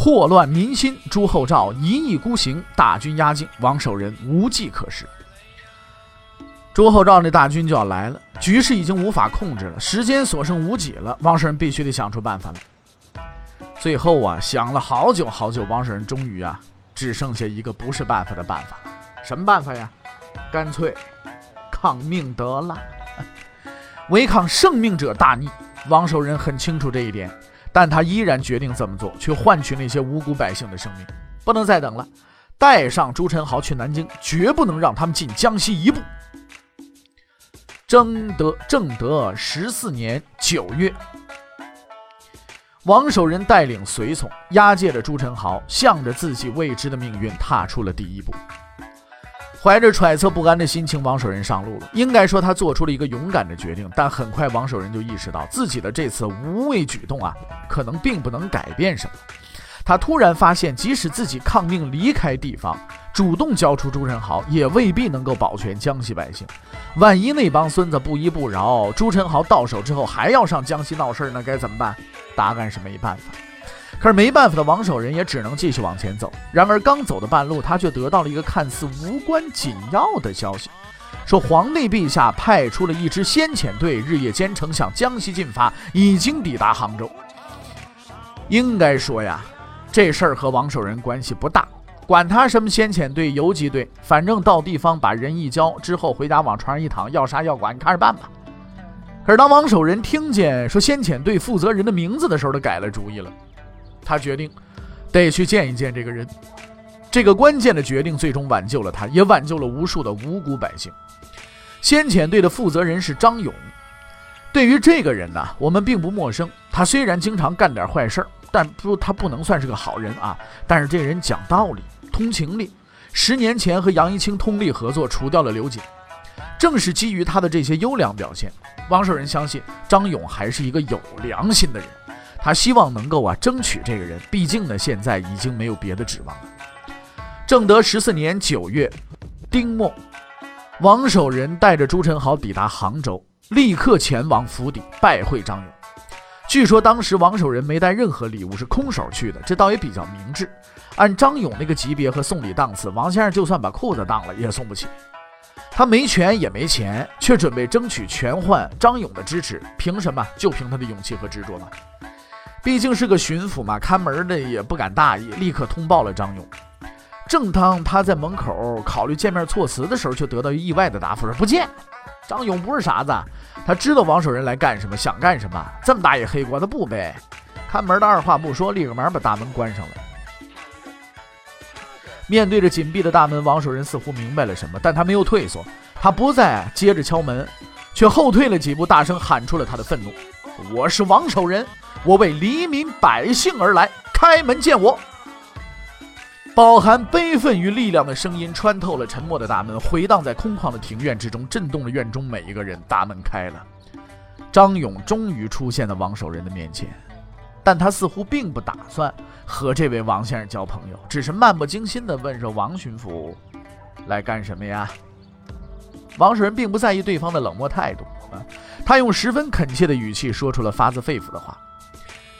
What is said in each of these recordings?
祸乱民心，朱厚照一意孤行，大军压境，王守仁无计可施。朱厚照那大军就要来了，局势已经无法控制了，时间所剩无几了，王守仁必须得想出办法来。最后啊，想了好久好久，王守仁终于啊，只剩下一个不是办法的办法，什么办法呀？干脆抗命得了。违抗圣命者大逆，王守仁很清楚这一点，但他依然决定这么做，去换取那些无辜百姓的生命。不能再等了，带上朱宸濠去南京，绝不能让他们进江西一步。正德正德十四年九月，王守仁带领随从押解着朱宸濠，向着自己未知的命运踏出了第一步。怀着揣测不安的心情，王守仁上路了。应该说，他做出了一个勇敢的决定。但很快，王守仁就意识到自己的这次无畏举动啊，可能并不能改变什么。他突然发现，即使自己抗命离开地方。主动交出朱宸濠，也未必能够保全江西百姓。万一那帮孙子不依不饶，朱宸濠到手之后还要上江西闹事儿，那该怎么办？答案是没办法。可是没办法的王守仁也只能继续往前走。然而刚走的半路，他却得到了一个看似无关紧要的消息，说皇帝陛下派出了一支先遣队，日夜兼程向江西进发，已经抵达杭州。应该说呀，这事儿和王守仁关系不大。管他什么先遣队、游击队，反正到地方把人一交之后，回家往床上一躺，要杀要剐，你看着办吧。可是当王守仁听见说先遣队负责人的名字的时候，他改了主意了。他决定得去见一见这个人。这个关键的决定最终挽救了他，也挽救了无数的无辜百姓。先遣队的负责人是张勇。对于这个人呢，我们并不陌生。他虽然经常干点坏事儿，但不，他不能算是个好人啊。但是这人讲道理。通情理，十年前和杨一清通力合作，除掉了刘瑾。正是基于他的这些优良表现，王守仁相信张勇还是一个有良心的人。他希望能够啊争取这个人，毕竟呢现在已经没有别的指望了。正德十四年九月，丁末，王守仁带着朱宸濠抵达杭州，立刻前往府邸拜会张勇。据说当时王守仁没带任何礼物，是空手去的，这倒也比较明智。按张勇那个级别和送礼档次，王先生就算把裤子当了也送不起。他没权也没钱，却准备争取全换张勇的支持，凭什么？就凭他的勇气和执着吗？毕竟是个巡抚嘛，看门的也不敢大意，立刻通报了张勇。正当他在门口考虑见面措辞的时候，却得到意外的答复：说不见。张勇不是傻子，他知道王守仁来干什么，想干什么。这么大一黑锅，他不背。看门的二话不说，立刻马把大门关上了。面对着紧闭的大门，王守仁似乎明白了什么，但他没有退缩，他不再接着敲门，却后退了几步，大声喊出了他的愤怒：“我是王守仁，我为黎民百姓而来，开门见我！”饱含悲愤与力量的声音穿透了沉默的大门，回荡在空旷的庭院之中，震动了院中每一个人。大门开了，张勇终于出现在王守仁的面前。但他似乎并不打算和这位王先生交朋友，只是漫不经心地问说：“王巡抚来干什么呀？”王守仁并不在意对方的冷漠态度啊，他用十分恳切的语气说出了发自肺腑的话：“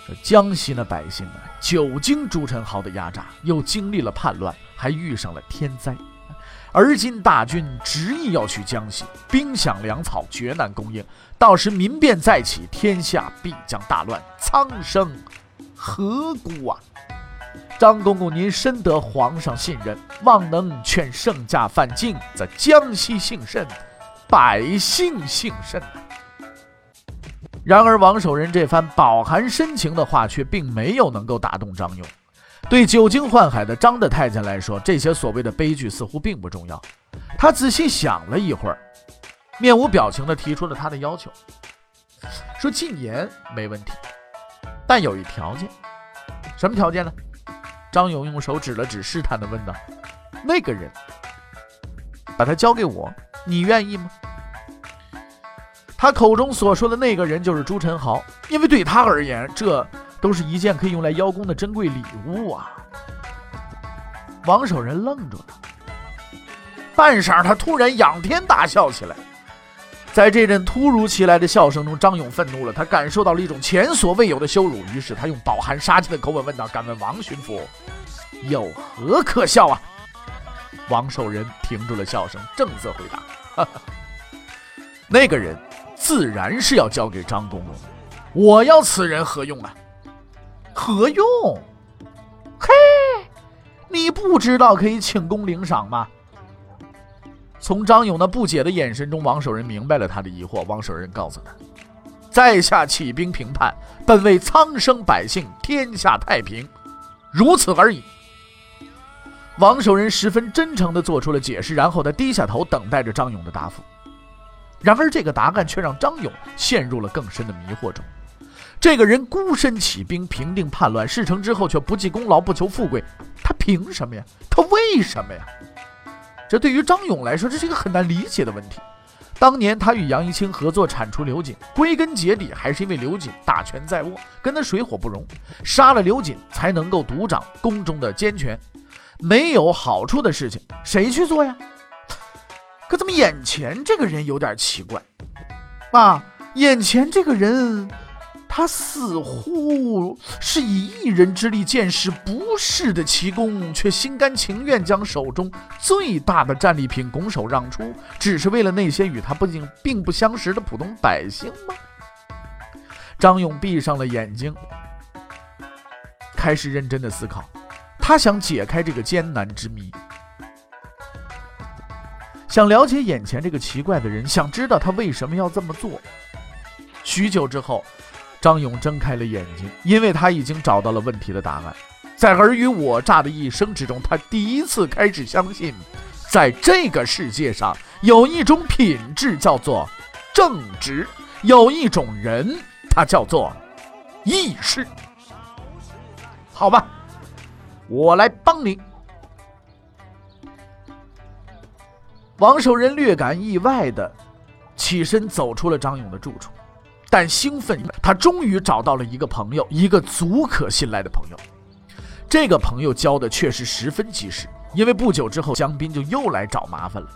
说江西的百姓啊，久经朱宸濠的压榨，又经历了叛乱，还遇上了天灾。”而今大军执意要去江西，兵饷粮草绝难供应，到时民变再起，天下必将大乱，苍生何辜啊！张公公，您深得皇上信任，望能劝圣驾返京，则江西幸甚，百姓幸甚。然而，王守仁这番饱含深情的话，却并没有能够打动张勇。对久经宦海的张的太监来说，这些所谓的悲剧似乎并不重要。他仔细想了一会儿，面无表情地提出了他的要求，说禁言没问题，但有一条件。什么条件呢？张勇用手指了指，试探地问道：“那个人，把他交给我，你愿意吗？”他口中所说的那个人就是朱宸濠，因为对他而言，这都是一件可以用来邀功的珍贵礼物啊。王守仁愣住了，半晌，他突然仰天大笑起来。在这阵突如其来的笑声中，张勇愤怒了，他感受到了一种前所未有的羞辱，于是他用饱含杀气的口吻问道：“敢问王巡抚，有何可笑啊？”王守仁停住了笑声，正色回答：“哈哈，那个人自然是要交给张公公，我要此人何用啊？何用？嘿，你不知道可以请功领赏吗？”从张勇那不解的眼神中，王守仁明白了他的疑惑。王守仁告诉他：“在下起兵平叛，本为苍生百姓天下太平，如此而已。”王守仁十分真诚地做出了解释，然后他低下头等待着张勇的答复。然而，这个答案却让张勇陷入了更深的迷惑中。这个人孤身起兵平定叛乱，事成之后却不计功劳、不求富贵，他凭什么呀？他为什么呀？这对于张勇来说，这是一个很难理解的问题。当年他与杨一清合作铲除刘瑾，归根结底还是因为刘瑾大权在握，跟他水火不容，杀了刘瑾才能够独掌宫中的监权。没有好处的事情，谁去做呀？可怎么眼前这个人有点奇怪啊？眼前这个人。他似乎是以一人之力见识不世的奇功，却心甘情愿将手中最大的战利品拱手让出，只是为了那些与他不仅并不相识的普通百姓吗？张勇闭上了眼睛，开始认真的思考。他想解开这个艰难之谜，想了解眼前这个奇怪的人，想知道他为什么要这么做。许久之后。张勇睁开了眼睛，因为他已经找到了问题的答案。在尔虞我诈的一生之中，他第一次开始相信，在这个世界上有一种品质叫做正直，有一种人，他叫做义士。好吧，我来帮你。王守仁略感意外的起身走出了张勇的住处。但兴奋，他终于找到了一个朋友，一个足可信赖的朋友。这个朋友交的确实十分及时，因为不久之后，江斌就又来找麻烦了。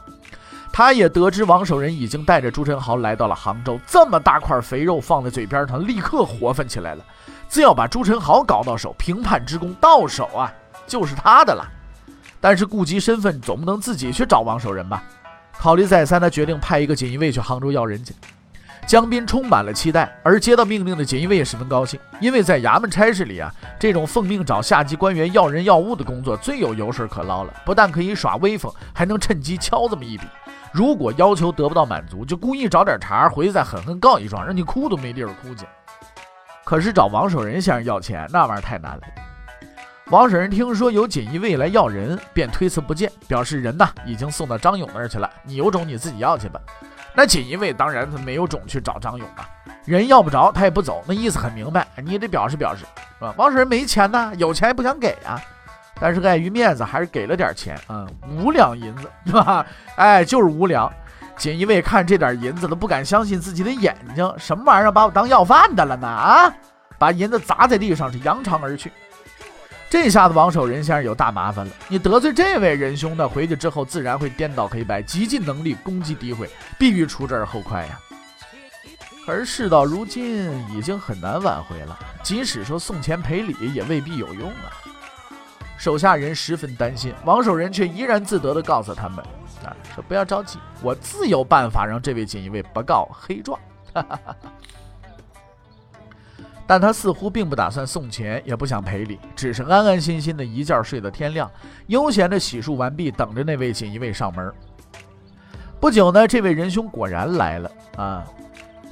他也得知王守仁已经带着朱宸豪来到了杭州，这么大块肥肉放在嘴边上，立刻活泛起来了。只要把朱宸豪搞到手，平叛之功到手啊，就是他的了。但是顾及身份，总不能自己去找王守仁吧？考虑再三，他决定派一个锦衣卫去杭州要人去。江斌充满了期待，而接到命令的锦衣卫也十分高兴，因为在衙门差事里啊，这种奉命找下级官员要人要物的工作最有油水可捞了，不但可以耍威风，还能趁机敲这么一笔。如果要求得不到满足，就故意找点茬，回去再狠狠告一状，让你哭都没地儿哭去。可是找王守仁先生要钱，那玩意儿太难了。王守仁听说有锦衣卫来要人，便推辞不见，表示人呐已经送到张勇那儿去了，你有种你自己要去吧。那锦衣卫当然他没有种去找张勇啊，人要不着他也不走，那意思很明白，你也得表示表示，是吧？王守仁没钱呐，有钱也不想给啊，但是碍于面子还是给了点钱，嗯，五两银子，是吧？哎，就是五两。锦衣卫看这点银子都不敢相信自己的眼睛，什么玩意儿把我当要饭的了呢？啊，把银子砸在地上是扬长而去。这下子王守仁先生有大麻烦了。你得罪这位仁兄呢，回去之后自然会颠倒黑白，极尽能力攻击诋毁，必须除之而后快呀。而事到如今，已经很难挽回了。即使说送钱赔礼，也未必有用啊。手下人十分担心，王守仁却怡然自得地告诉他们：“啊，说不要着急，我自有办法让这位锦衣卫不告黑状。”哈哈哈哈。但他似乎并不打算送钱，也不想赔礼，只是安安心心的一觉睡到天亮，悠闲的洗漱完毕，等着那位锦衣卫上门。不久呢，这位仁兄果然来了啊！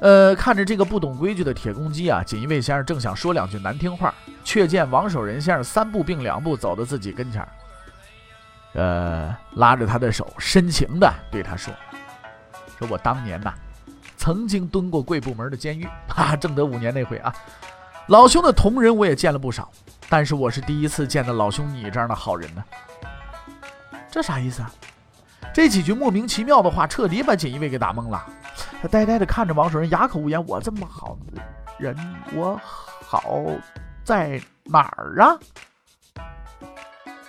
呃，看着这个不懂规矩的铁公鸡啊，锦衣卫先生正想说两句难听话，却见王守仁先生三步并两步走到自己跟前，呃，拉着他的手，深情的对他说：“说我当年呐。”曾经蹲过贵部门的监狱，哈，正德五年那回啊，老兄的同人我也见了不少，但是我是第一次见到老兄你这样的好人呢。这啥意思啊？这几句莫名其妙的话彻底把锦衣卫给打懵了。他呆呆的看着王守仁，哑口无言。我这么好人，我好在哪儿啊？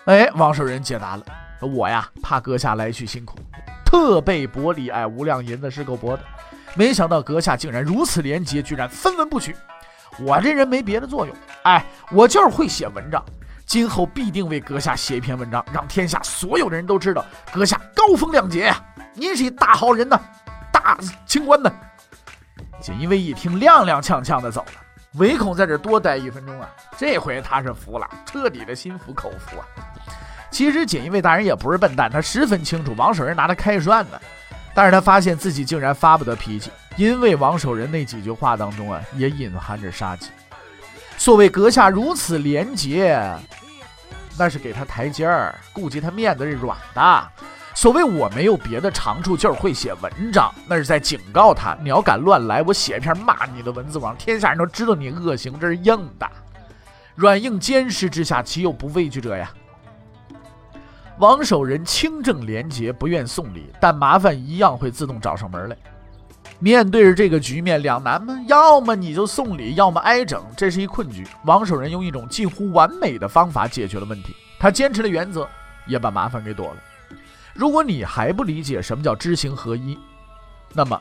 哎，王守仁解答了。我呀，怕阁下来去辛苦，特备薄礼，哎，无量银子是够薄的。没想到阁下竟然如此廉洁，居然分文不取。我这人没别的作用，哎，我就是会写文章。今后必定为阁下写一篇文章，让天下所有的人都知道阁下高风亮节呀！您是一大好人呐，大清官呢。锦衣卫一听，踉踉跄跄的走了，唯恐在这多待一分钟啊。这回他是服了，彻底的心服口服啊。其实锦衣卫大人也不是笨蛋，他十分清楚王守仁拿他开涮呢。但是他发现自己竟然发不得脾气，因为王守仁那几句话当中啊，也隐含着杀机。所谓阁下如此廉洁。那是给他台阶儿，顾及他面子是软的。所谓我没有别的长处，就是会写文章，那是在警告他：你要敢乱来，我写一篇骂你的文字，让天下人都知道你恶行。这是硬的，软硬兼施之下，岂有不畏惧者呀？王守仁清正廉洁，不愿送礼，但麻烦一样会自动找上门来。面对着这个局面，两难吗？要么你就送礼，要么挨整，这是一困局。王守仁用一种近乎完美的方法解决了问题。他坚持了原则，也把麻烦给躲了。如果你还不理解什么叫知行合一，那么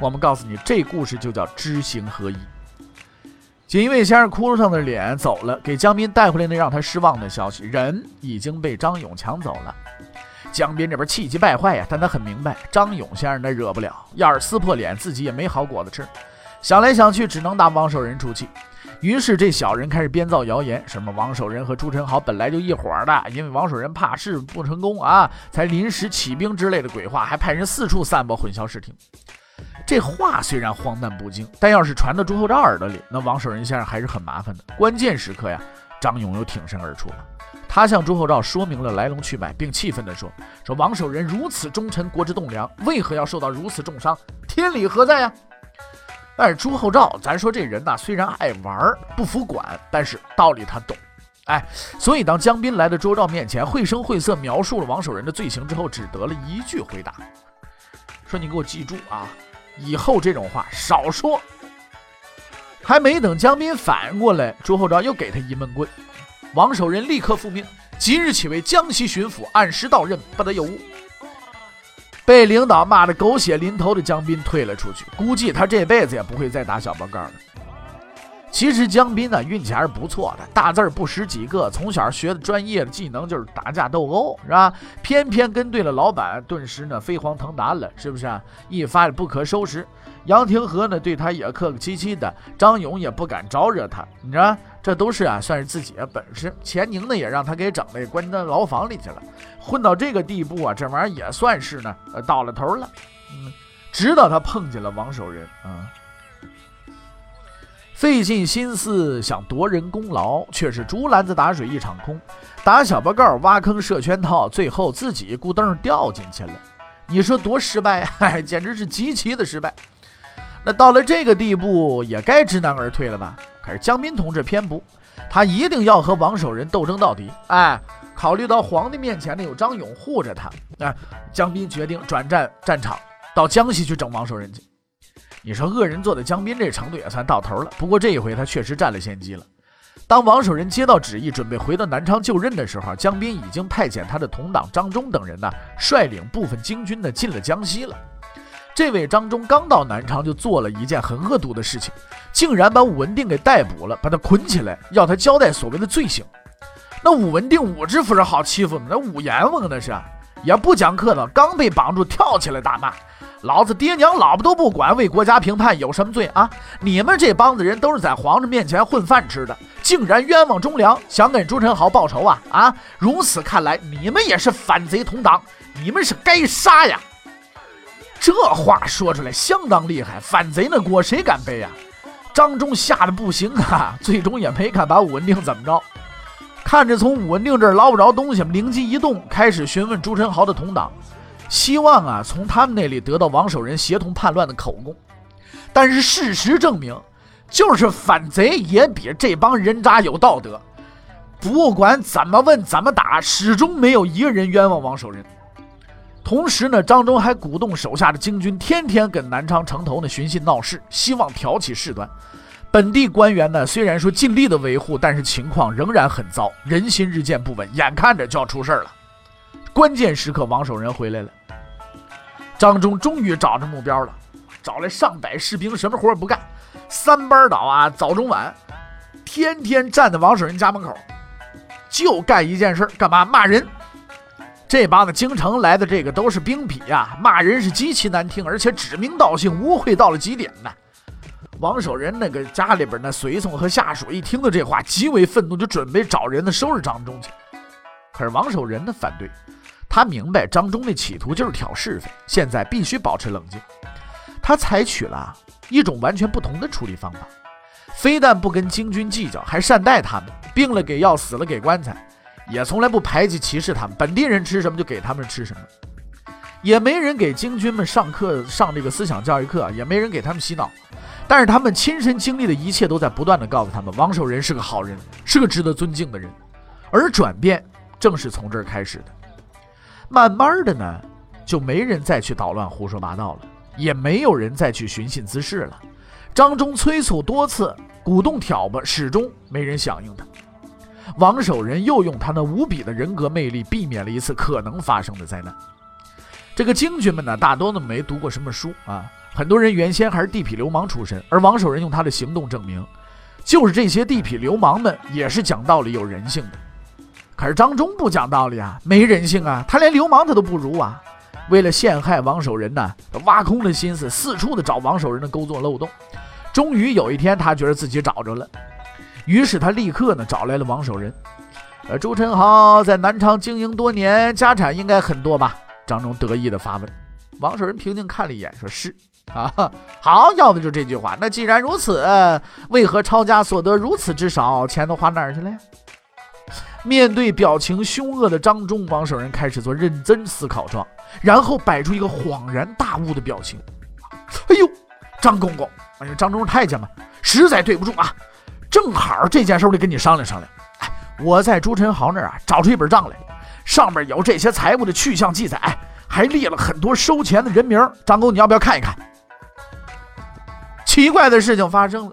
我们告诉你，这故事就叫知行合一。锦衣卫先生哭丧着脸走了，给江斌带回来那让他失望的消息：人已经被张勇抢走了。江斌这边气急败坏呀，但他很明白张勇先生他惹不了，要是撕破脸，自己也没好果子吃。想来想去，只能拿王守仁出气。于是这小人开始编造谣言，什么王守仁和朱宸濠本来就一伙的，因为王守仁怕事不成功啊，才临时起兵之类的鬼话，还派人四处散播，混淆视听。这话虽然荒诞不经，但要是传到朱厚照耳朵里，那王守仁先生还是很麻烦的。关键时刻呀，张勇又挺身而出了。他向朱厚照说明了来龙去脉，并气愤地说：“说王守仁如此忠臣，国之栋梁，为何要受到如此重伤？天理何在呀？”但是朱厚照，咱说这人呐，虽然爱玩不服管，但是道理他懂。哎，所以当江斌来到朱厚照面前，绘声绘色描述了王守仁的罪行之后，只得了一句回答：“说你给我记住啊，以后这种话少说。”还没等江斌反应过来，朱厚照又给他一闷棍。王守仁立刻复命，即日起为江西巡抚，按时到任，不得有误。被领导骂得狗血淋头的江斌退了出去，估计他这辈子也不会再打小报告了。其实江斌呢运气还是不错的，大字不识几个，从小学的专业的技能就是打架斗殴，是吧？偏偏跟对了老板，顿时呢飞黄腾达了，是不是啊？一发不可收拾。杨廷和呢对他也客客气气的，张勇也不敢招惹他，你知道？这都是啊，算是自己的本事。钱宁呢，也让他给整的，关到牢房里去了。混到这个地步啊，这玩意儿也算是呢，呃，到了头了。嗯，直到他碰见了王守仁啊，费尽心思想夺人功劳，却是竹篮子打水一场空。打小报告，挖坑设圈套，最后自己咕噔掉进去了。你说多失败啊！简直是极其的失败。那到了这个地步，也该知难而退了吧？可是江斌同志偏不，他一定要和王守仁斗争到底。哎，考虑到皇帝面前呢有张勇护着他，哎，江斌决定转战战场，到江西去整王守仁去。你说恶人做的江斌这程度也算到头了。不过这一回他确实占了先机了。当王守仁接到旨意，准备回到南昌就任的时候，江斌已经派遣他的同党张忠等人呢，率领部分精军呢进了江西了。这位张忠刚到南昌，就做了一件很恶毒的事情，竟然把武文定给逮捕了，把他捆起来，要他交代所谓的罪行。那武文定武知府是好欺负的，那武阎王那是也不讲客的，刚被绑住，跳起来大骂：“老子爹娘老婆都不管，为国家评判有什么罪啊？你们这帮子人都是在皇上面前混饭吃的，竟然冤枉忠良，想给朱宸濠报仇啊？啊！如此看来，你们也是反贼同党，你们是该杀呀！”这话说出来相当厉害，反贼那锅谁敢背啊？张忠吓得不行啊，最终也没敢把武文定怎么着。看着从武文定这儿捞不着东西，灵机一动，开始询问朱宸濠的同党，希望啊从他们那里得到王守仁协同叛乱的口供。但是事实证明，就是反贼也比这帮人渣有道德。不管怎么问怎么打，始终没有一个人冤枉王守仁。同时呢，张忠还鼓动手下的精军天天跟南昌城头呢寻衅闹事，希望挑起事端。本地官员呢虽然说尽力的维护，但是情况仍然很糟，人心日渐不稳，眼看着就要出事了。关键时刻，王守仁回来了。张忠终于找着目标了，找来上百士兵，什么活也不干，三班倒啊，早中晚，天天站在王守仁家门口，就干一件事干嘛？骂人。这帮子京城来的这个都是兵痞呀，骂人是极其难听，而且指名道姓，污秽到了极点呢。王守仁那个家里边那随从和下属一听到这话，极为愤怒，就准备找人呢收拾张忠去。可是王守仁呢反对，他明白张忠的企图就是挑是非，现在必须保持冷静。他采取了一种完全不同的处理方法，非但不跟京军计较，还善待他们，病了给药，死了给棺材。也从来不排挤歧视他们，本地人吃什么就给他们吃什么，也没人给京军们上课上这个思想教育课，也没人给他们洗脑，但是他们亲身经历的一切都在不断的告诉他们，王守仁是个好人，是个值得尊敬的人，而转变正是从这儿开始的。慢慢的呢，就没人再去捣乱胡说八道了，也没有人再去寻衅滋事了。张忠催促多次，鼓动挑拨，始终没人响应他。王守仁又用他那无比的人格魅力，避免了一次可能发生的灾难。这个京军们呢，大多呢没读过什么书啊，很多人原先还是地痞流氓出身，而王守仁用他的行动证明，就是这些地痞流氓们也是讲道理、有人性的。可是张忠不讲道理啊，没人性啊，他连流氓他都不如啊！为了陷害王守仁呢，挖空了心思，四处的找王守仁的勾作漏洞。终于有一天，他觉得自己找着了。于是他立刻呢找来了王守仁，呃，朱宸濠在南昌经营多年，家产应该很多吧？张忠得意的发问。王守仁平静看了一眼，说是啊，好，要的就这句话。那既然如此，为何抄家所得如此之少？钱都花哪儿去了呀？面对表情凶恶的张忠，王守仁开始做认真思考状，然后摆出一个恍然大悟的表情。哎呦，张公公，哎呦，张忠太监嘛，实在对不住啊。正好这件事我得跟你商量商量。哎，我在朱宸濠那儿啊找出一本账来，上面有这些财物的去向记载，还列了很多收钱的人名。张公，你要不要看一看？奇怪的事情发生了，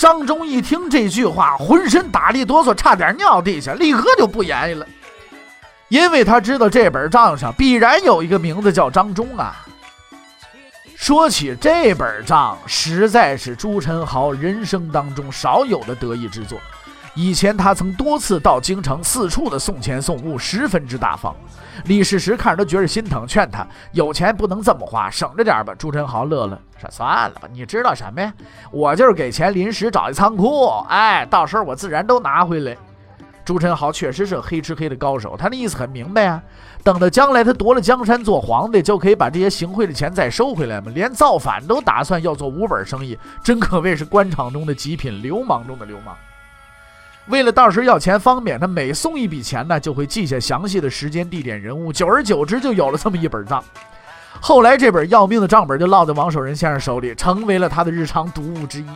张忠一听这句话，浑身打了一哆嗦，差点尿地下，立刻就不言语了，因为他知道这本账上必然有一个名字叫张忠啊。说起这本账，实在是朱宸濠人生当中少有的得意之作。以前他曾多次到京城，四处的送钱送物，十分之大方。李世石看着都觉得心疼，劝他有钱不能这么花，省着点吧。朱宸濠乐了，说算了吧，你知道什么呀？我就是给钱临时找一仓库，哎，到时候我自然都拿回来。朱宸濠确实是黑吃黑的高手，他的意思很明白啊。等到将来他夺了江山做皇帝，就可以把这些行贿的钱再收回来嘛。连造反都打算要做无本生意，真可谓是官场中的极品，流氓中的流氓。为了到时要钱方便，他每送一笔钱呢，就会记下详细的时间、地点、人物。久而久之，就有了这么一本账。后来这本要命的账本就落在王守仁先生手里，成为了他的日常读物之一。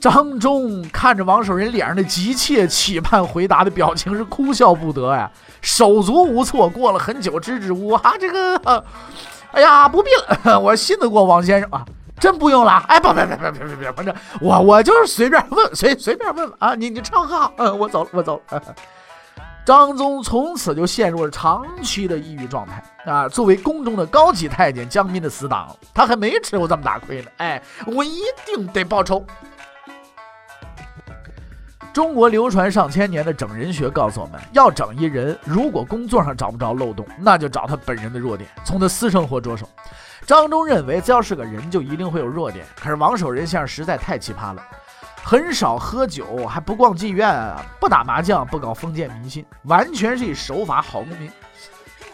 张忠看着王守仁脸上的急切期盼回答的表情，是哭笑不得呀，手足无措。过了很久，支支吾吾啊，这个，哎呀，不必了，我信得过王先生啊，真不用了。哎，不，别别别别别别，反正我我就是随便问，随随便问问啊，你你唱好，嗯，我走了，我走了。张宗从此就陷入了长期的抑郁状态啊！作为宫中的高级太监，江彬的死党，他还没吃过这么大亏呢。哎，我一定得报仇。中国流传上千年的整人学告诉我们，要整一人，如果工作上找不着漏洞，那就找他本人的弱点，从他私生活着手。张忠认为，只要是个人，就一定会有弱点。可是王守仁先生实在太奇葩了，很少喝酒，还不逛妓院，不打麻将，不搞封建迷信，完全是以守法好公民。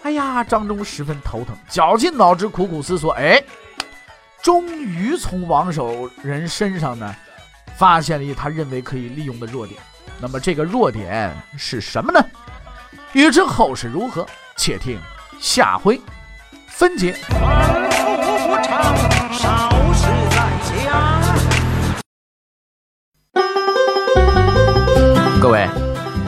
哎呀，张忠十分头疼，绞尽脑汁，苦苦思索，哎，终于从王守仁身上呢。发现了一他认为可以利用的弱点，那么这个弱点是什么呢？欲知后事如何，且听下回分解。